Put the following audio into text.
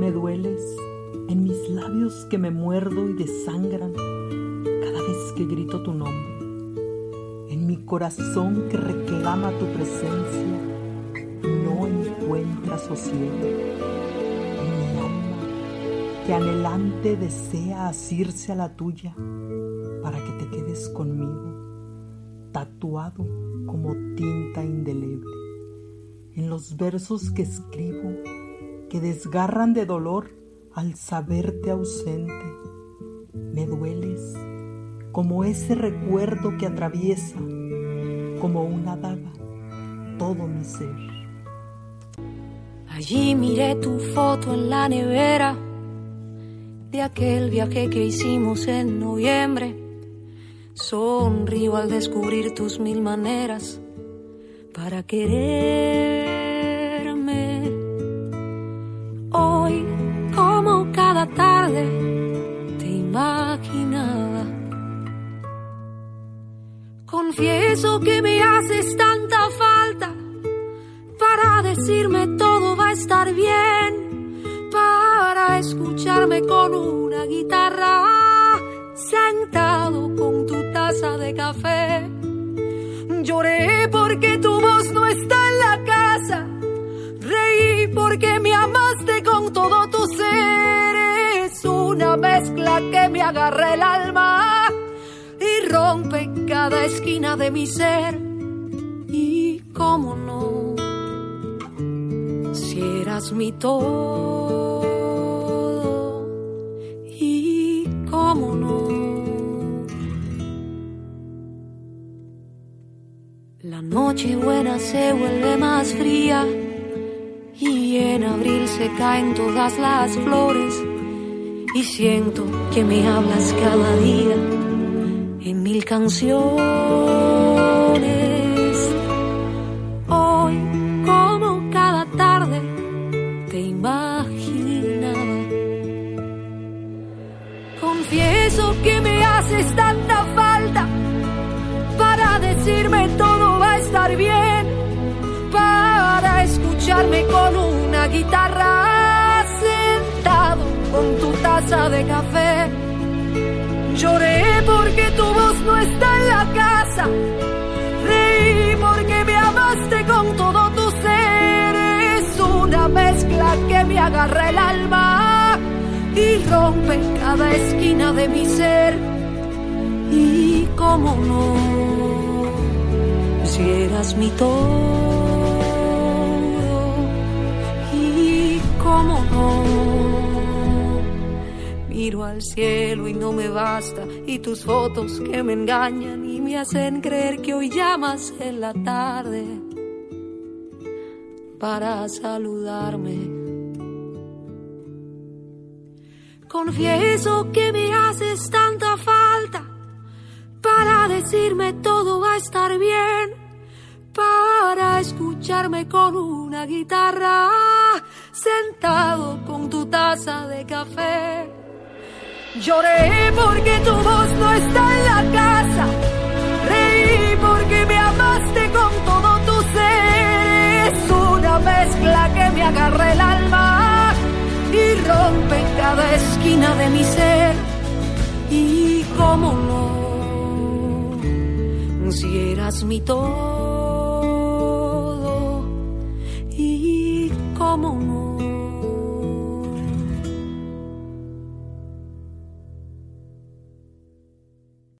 Me dueles en mis labios que me muerdo y desangran cada vez que grito tu nombre. En mi corazón que reclama tu presencia no encuentra sosiego. En mi alma que anhelante desea asirse a la tuya para que te quedes conmigo, tatuado como tinta indeleble. En los versos que escribo que desgarran de dolor al saberte ausente. Me dueles como ese recuerdo que atraviesa como una daga todo mi ser. Allí miré tu foto en la nevera de aquel viaje que hicimos en noviembre. Sonrío al descubrir tus mil maneras para quererme. Hoy, como cada tarde, te imaginaba. Confieso que me haces tanta falta para decirme todo va a estar bien, para escucharme con una guitarra, sentado con tu taza de café. Lloré porque tu voz no está en la casa, reí porque me amaste que me agarra el alma y rompe cada esquina de mi ser. Y cómo no, si eras mi todo, y cómo no. La noche buena se vuelve más fría y en abril se caen todas las flores y siento que me hablas cada día en mil canciones. Hoy, como cada tarde, te imaginaba. Confieso que me haces tanta falta para decirme todo va a estar bien, para escucharme con una guitarra de café. Lloré porque tu voz no está en la casa. Reí porque me amaste con todo tu ser. Es una mezcla que me agarra el alma y rompe cada esquina de mi ser. Y cómo no, si eras mi todo. Al cielo y no me basta, y tus fotos que me engañan y me hacen creer que hoy llamas en la tarde para saludarme. Confieso que me haces tanta falta para decirme todo va a estar bien, para escucharme con una guitarra sentado con tu taza de café. Lloré porque tu voz no está en la casa. Reí porque me amaste con todo tu ser. Es una mezcla que me agarra el alma y rompe cada esquina de mi ser. Y cómo no, si eras mi todo. Y cómo no